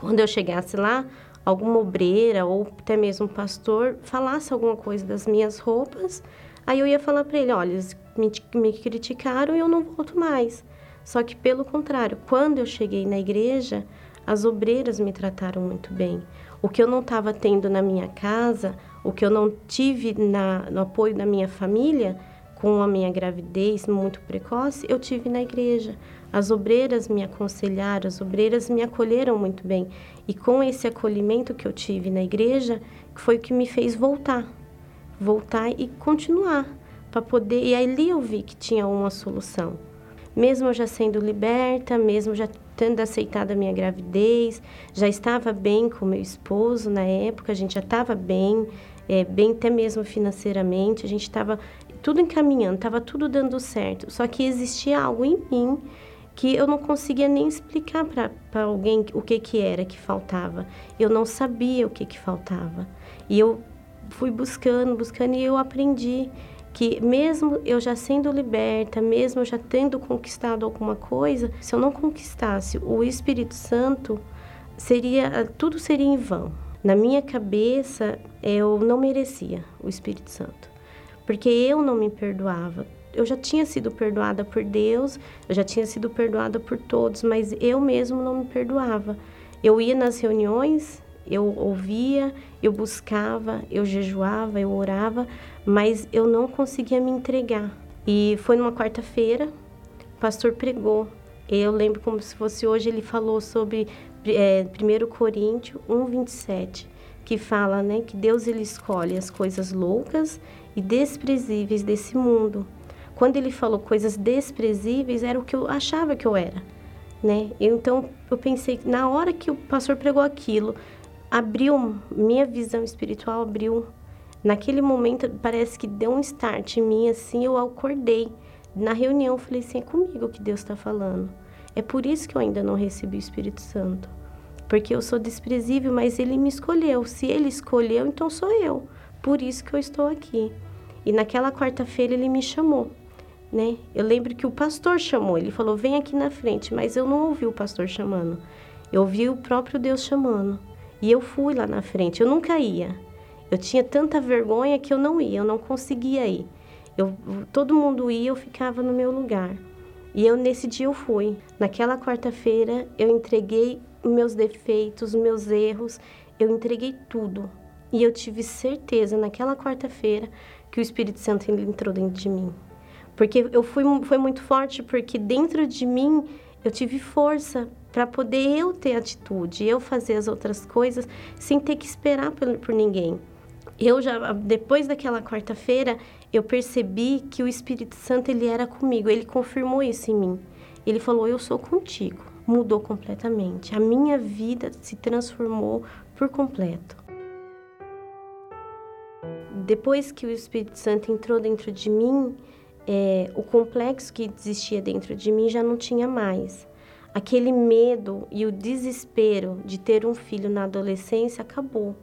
quando eu chegasse lá, alguma obreira ou até mesmo um pastor falasse alguma coisa das minhas roupas, aí eu ia falar para ele, olha, me, me criticaram e eu não volto mais. Só que pelo contrário, quando eu cheguei na igreja, as obreiras me trataram muito bem. O que eu não estava tendo na minha casa, o que eu não tive na, no apoio da minha família, com a minha gravidez muito precoce, eu tive na igreja. As obreiras me aconselharam, as obreiras me acolheram muito bem. E com esse acolhimento que eu tive na igreja, foi o que me fez voltar. Voltar e continuar. para poder E ali eu vi que tinha uma solução. Mesmo já sendo liberta, mesmo já tendo aceitado a minha gravidez, já estava bem com meu esposo na época, a gente já estava bem, é, bem até mesmo financeiramente, a gente estava tudo encaminhando, estava tudo dando certo. Só que existia algo em mim que eu não conseguia nem explicar para alguém o que, que era que faltava. Eu não sabia o que, que faltava. E eu fui buscando, buscando e eu aprendi que mesmo eu já sendo liberta, mesmo já tendo conquistado alguma coisa, se eu não conquistasse o Espírito Santo, seria tudo seria em vão. Na minha cabeça, eu não merecia o Espírito Santo. porque eu não me perdoava. Eu já tinha sido perdoada por Deus, eu já tinha sido perdoada por todos, mas eu mesmo não me perdoava. Eu ia nas reuniões, eu ouvia, eu buscava, eu jejuava, eu orava, mas eu não conseguia me entregar. E foi numa quarta-feira, o pastor pregou. Eu lembro como se fosse hoje, ele falou sobre é, 1 Coríntios 1, 27, que fala né, que Deus ele escolhe as coisas loucas e desprezíveis desse mundo. Quando ele falou coisas desprezíveis, era o que eu achava que eu era. Né? Então eu pensei, na hora que o pastor pregou aquilo, abriu, minha visão espiritual abriu. Naquele momento, parece que deu um start em mim, assim, eu acordei. Na reunião, eu falei assim, é comigo que Deus está falando. É por isso que eu ainda não recebi o Espírito Santo. Porque eu sou desprezível, mas Ele me escolheu. Se Ele escolheu, então sou eu. Por isso que eu estou aqui. E naquela quarta-feira, Ele me chamou. Né? Eu lembro que o pastor chamou, ele falou: "Vem aqui na frente", mas eu não ouvi o pastor chamando. Eu ouvi o próprio Deus chamando. E eu fui lá na frente, eu nunca ia. Eu tinha tanta vergonha que eu não ia, eu não conseguia ir. Eu, todo mundo ia, eu ficava no meu lugar. E eu nesse dia eu fui. Naquela quarta-feira eu entreguei meus defeitos, meus erros, eu entreguei tudo. E eu tive certeza naquela quarta-feira que o Espírito Santo entrou dentro de mim. Porque eu fui foi muito forte porque dentro de mim eu tive força para poder eu ter atitude, eu fazer as outras coisas sem ter que esperar por, por ninguém. Eu já depois daquela quarta-feira, eu percebi que o Espírito Santo ele era comigo, ele confirmou isso em mim. Ele falou: "Eu sou contigo". Mudou completamente. A minha vida se transformou por completo. Depois que o Espírito Santo entrou dentro de mim, é, o complexo que existia dentro de mim já não tinha mais aquele medo e o desespero de ter um filho na adolescência acabou.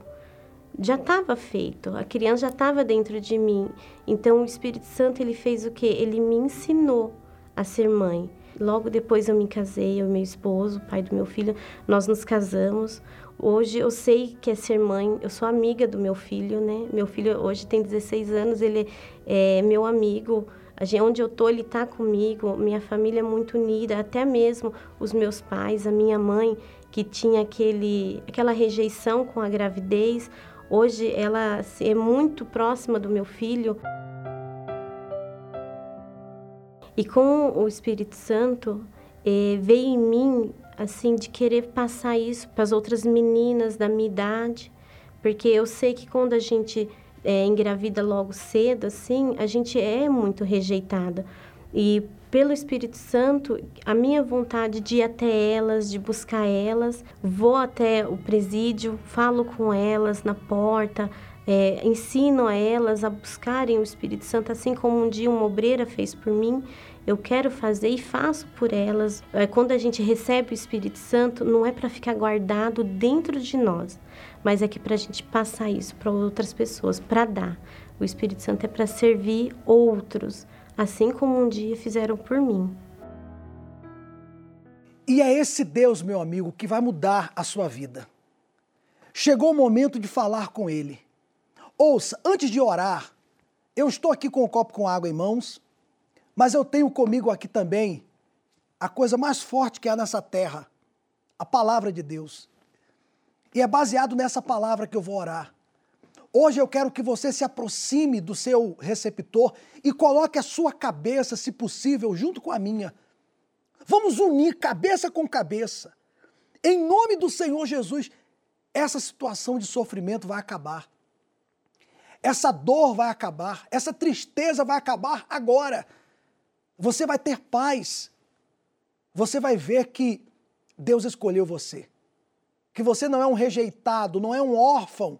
Já estava feito, a criança já estava dentro de mim. Então o Espírito Santo ele fez o que? Ele me ensinou a ser mãe. Logo depois eu me casei, eu e meu esposo, pai do meu filho, nós nos casamos. Hoje eu sei que é ser mãe, eu sou amiga do meu filho, né? Meu filho hoje tem 16 anos, ele é meu amigo. Onde eu tô, ele está comigo. Minha família é muito unida, até mesmo os meus pais, a minha mãe, que tinha aquele, aquela rejeição com a gravidez. Hoje ela é muito próxima do meu filho. E com o Espírito Santo eh, veio em mim assim de querer passar isso para as outras meninas da minha idade, porque eu sei que quando a gente é, engravida logo cedo, assim, a gente é muito rejeitada. E pelo Espírito Santo, a minha vontade de ir até elas, de buscar elas, vou até o presídio, falo com elas na porta, é, ensino a elas a buscarem o Espírito Santo, assim como um dia uma obreira fez por mim. Eu quero fazer e faço por elas. É, quando a gente recebe o Espírito Santo, não é para ficar guardado dentro de nós, mas é que para a gente passar isso para outras pessoas, para dar. O Espírito Santo é para servir outros, assim como um dia fizeram por mim. E é esse Deus, meu amigo, que vai mudar a sua vida. Chegou o momento de falar com Ele. Ouça, antes de orar, eu estou aqui com um copo com água em mãos, mas eu tenho comigo aqui também a coisa mais forte que há nessa terra, a palavra de Deus. E é baseado nessa palavra que eu vou orar. Hoje eu quero que você se aproxime do seu receptor e coloque a sua cabeça, se possível, junto com a minha. Vamos unir cabeça com cabeça. Em nome do Senhor Jesus, essa situação de sofrimento vai acabar. Essa dor vai acabar, essa tristeza vai acabar agora. Você vai ter paz. Você vai ver que Deus escolheu você que você não é um rejeitado, não é um órfão.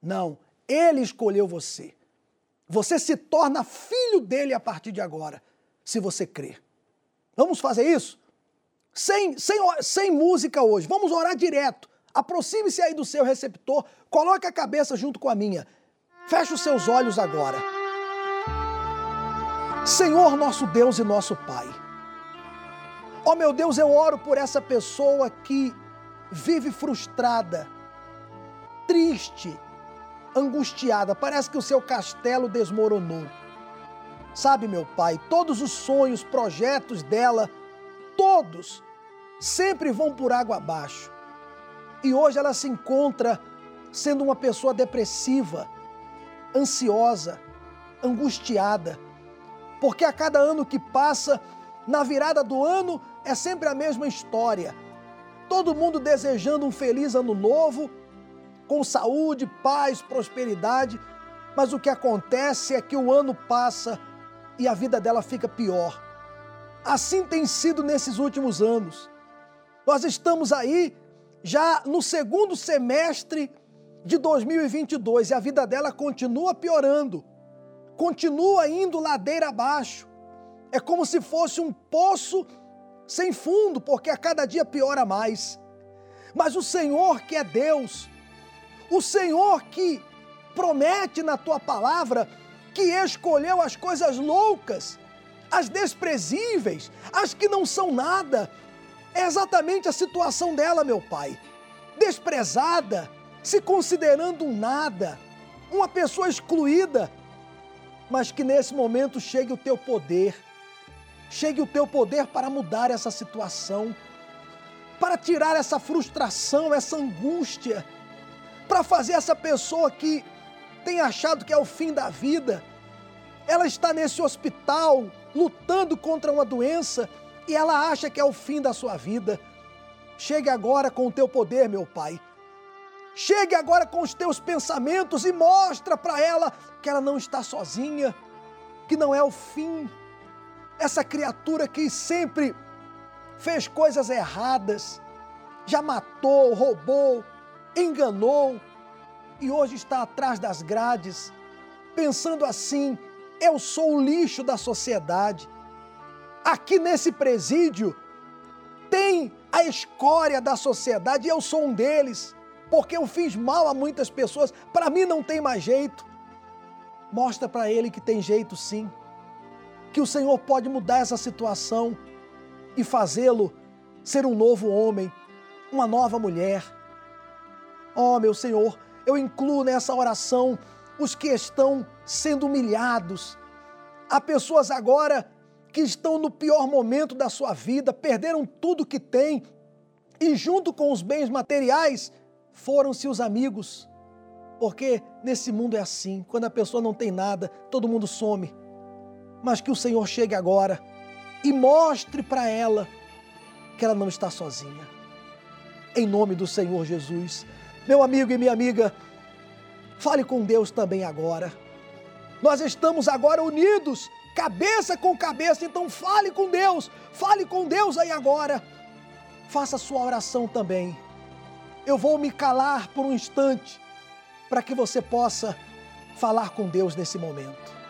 Não, ele escolheu você. Você se torna filho dele a partir de agora, se você crer. Vamos fazer isso? Sem, sem, sem música hoje, vamos orar direto. Aproxime-se aí do seu receptor, coloque a cabeça junto com a minha. Feche os seus olhos agora. Senhor nosso Deus e nosso Pai. Ó oh, meu Deus, eu oro por essa pessoa que vive frustrada, triste, angustiada, parece que o seu castelo desmoronou. Sabe, meu pai, todos os sonhos, projetos dela, todos, sempre vão por água abaixo. E hoje ela se encontra sendo uma pessoa depressiva, ansiosa, angustiada, porque a cada ano que passa, na virada do ano, é sempre a mesma história. Todo mundo desejando um feliz ano novo, com saúde, paz, prosperidade, mas o que acontece é que o ano passa e a vida dela fica pior. Assim tem sido nesses últimos anos. Nós estamos aí já no segundo semestre de 2022 e a vida dela continua piorando, continua indo ladeira abaixo. É como se fosse um poço sem fundo, porque a cada dia piora mais. Mas o Senhor que é Deus, o Senhor que promete na tua palavra que escolheu as coisas loucas, as desprezíveis, as que não são nada. É exatamente a situação dela, meu pai. Desprezada, se considerando um nada, uma pessoa excluída, mas que nesse momento chegue o teu poder, chegue o teu poder para mudar essa situação, para tirar essa frustração, essa angústia, para fazer essa pessoa que tem achado que é o fim da vida. Ela está nesse hospital lutando contra uma doença e ela acha que é o fim da sua vida. Chegue agora com o teu poder, meu Pai. Chegue agora com os teus pensamentos e mostra para ela que ela não está sozinha, que não é o fim. Essa criatura que sempre fez coisas erradas, já matou, roubou, enganou, e hoje está atrás das grades, pensando assim: eu sou o lixo da sociedade. Aqui nesse presídio tem a escória da sociedade e eu sou um deles, porque eu fiz mal a muitas pessoas, para mim não tem mais jeito. Mostra para ele que tem jeito sim, que o Senhor pode mudar essa situação e fazê-lo ser um novo homem, uma nova mulher. Oh, meu Senhor, eu incluo nessa oração os que estão sendo humilhados. Há pessoas agora que estão no pior momento da sua vida, perderam tudo que têm e, junto com os bens materiais, foram-se os amigos. Porque nesse mundo é assim: quando a pessoa não tem nada, todo mundo some. Mas que o Senhor chegue agora e mostre para ela que ela não está sozinha. Em nome do Senhor Jesus. Meu amigo e minha amiga, fale com Deus também agora. Nós estamos agora unidos, cabeça com cabeça, então fale com Deus, fale com Deus aí agora. Faça sua oração também. Eu vou me calar por um instante para que você possa falar com Deus nesse momento.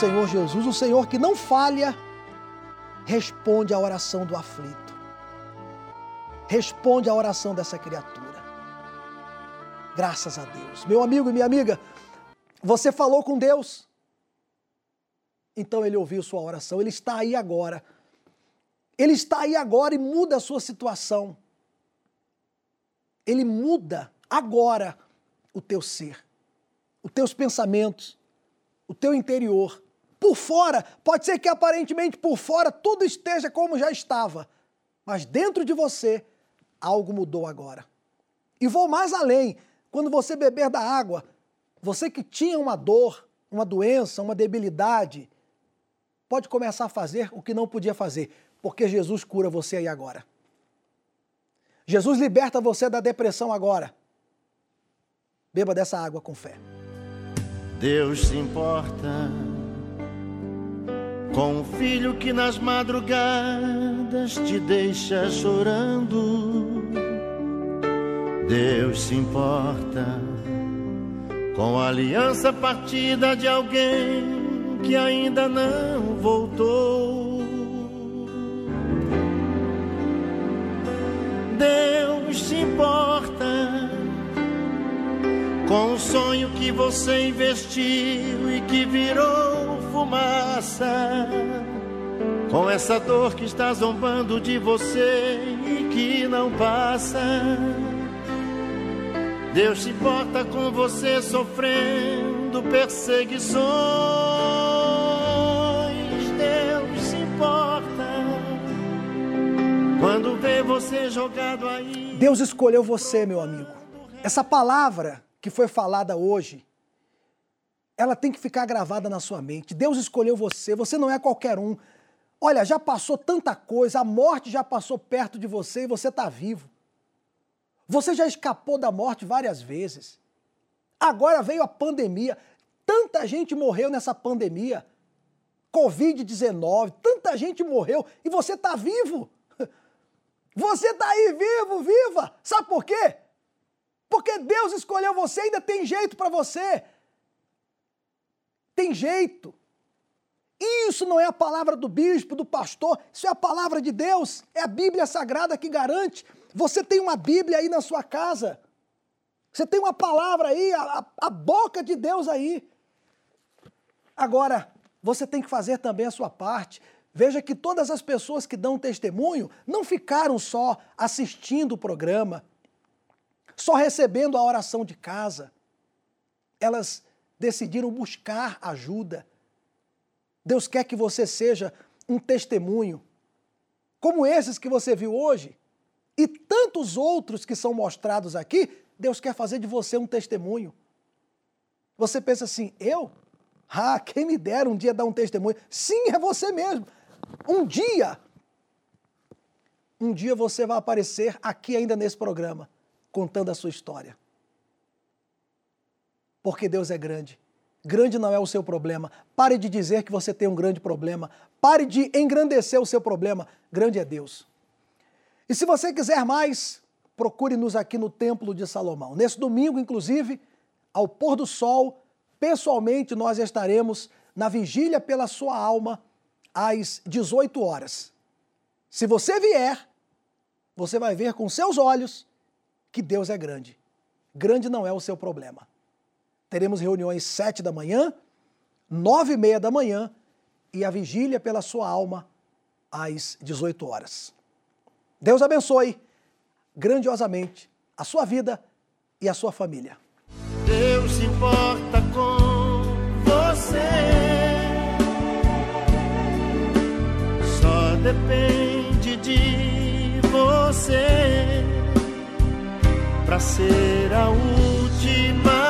Senhor Jesus, o Senhor que não falha, responde à oração do aflito. Responde à oração dessa criatura. Graças a Deus. Meu amigo e minha amiga, você falou com Deus. Então ele ouviu sua oração, ele está aí agora. Ele está aí agora e muda a sua situação. Ele muda agora o teu ser, os teus pensamentos, o teu interior. Por fora, pode ser que aparentemente por fora tudo esteja como já estava, mas dentro de você algo mudou agora. E vou mais além, quando você beber da água, você que tinha uma dor, uma doença, uma debilidade, pode começar a fazer o que não podia fazer, porque Jesus cura você aí agora. Jesus liberta você da depressão agora. Beba dessa água com fé. Deus se importa com o filho que nas madrugadas te deixa chorando. Deus se importa com a aliança partida de alguém que ainda não voltou. Deus se importa com o sonho que você investiu e que virou fumaça. Com essa dor que está zombando de você e que não passa. Deus se importa com você sofrendo perseguições. Deus se importa quando vê você jogado aí. Deus escolheu você, meu amigo. Essa palavra que foi falada hoje, ela tem que ficar gravada na sua mente. Deus escolheu você, você não é qualquer um. Olha, já passou tanta coisa, a morte já passou perto de você e você está vivo. Você já escapou da morte várias vezes. Agora veio a pandemia. Tanta gente morreu nessa pandemia. Covid-19, tanta gente morreu e você está vivo. Você está aí vivo, viva. Sabe por quê? Porque Deus escolheu você, ainda tem jeito para você. Tem jeito. Isso não é a palavra do bispo, do pastor, isso é a palavra de Deus, é a Bíblia Sagrada que garante. Você tem uma Bíblia aí na sua casa, você tem uma palavra aí, a, a boca de Deus aí. Agora, você tem que fazer também a sua parte. Veja que todas as pessoas que dão testemunho não ficaram só assistindo o programa, só recebendo a oração de casa. Elas decidiram buscar ajuda. Deus quer que você seja um testemunho, como esses que você viu hoje, e tantos outros que são mostrados aqui. Deus quer fazer de você um testemunho. Você pensa assim, eu? Ah, quem me dera um dia dar um testemunho. Sim, é você mesmo. Um dia, um dia você vai aparecer aqui ainda nesse programa contando a sua história. Porque Deus é grande. Grande não é o seu problema. Pare de dizer que você tem um grande problema. Pare de engrandecer o seu problema. Grande é Deus. E se você quiser mais, procure-nos aqui no Templo de Salomão. Nesse domingo, inclusive, ao pôr do sol, pessoalmente nós estaremos na vigília pela sua alma às 18 horas. Se você vier, você vai ver com seus olhos que Deus é grande. Grande não é o seu problema. Teremos reuniões sete da manhã, nove e meia da manhã e a vigília pela sua alma às 18 horas. Deus abençoe grandiosamente a sua vida e a sua família. Deus se importa com você. Só depende de você para ser a última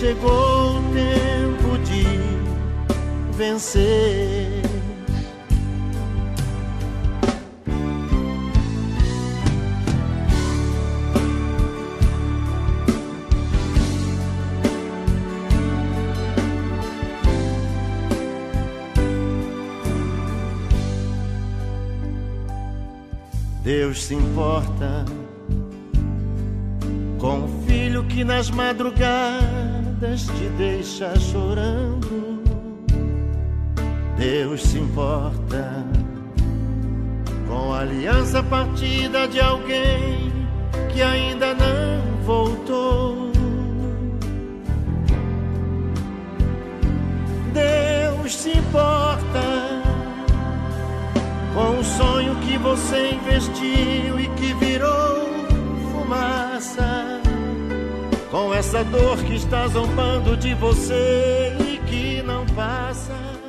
chegou o tempo de vencer. Deus se importa com o filho que nas madrugadas te deixa chorando. Deus se importa com a aliança partida de alguém que ainda não voltou. Deus se importa com o sonho que você investiu e que virou fumaça. Com essa dor que está zombando de você e que não passa.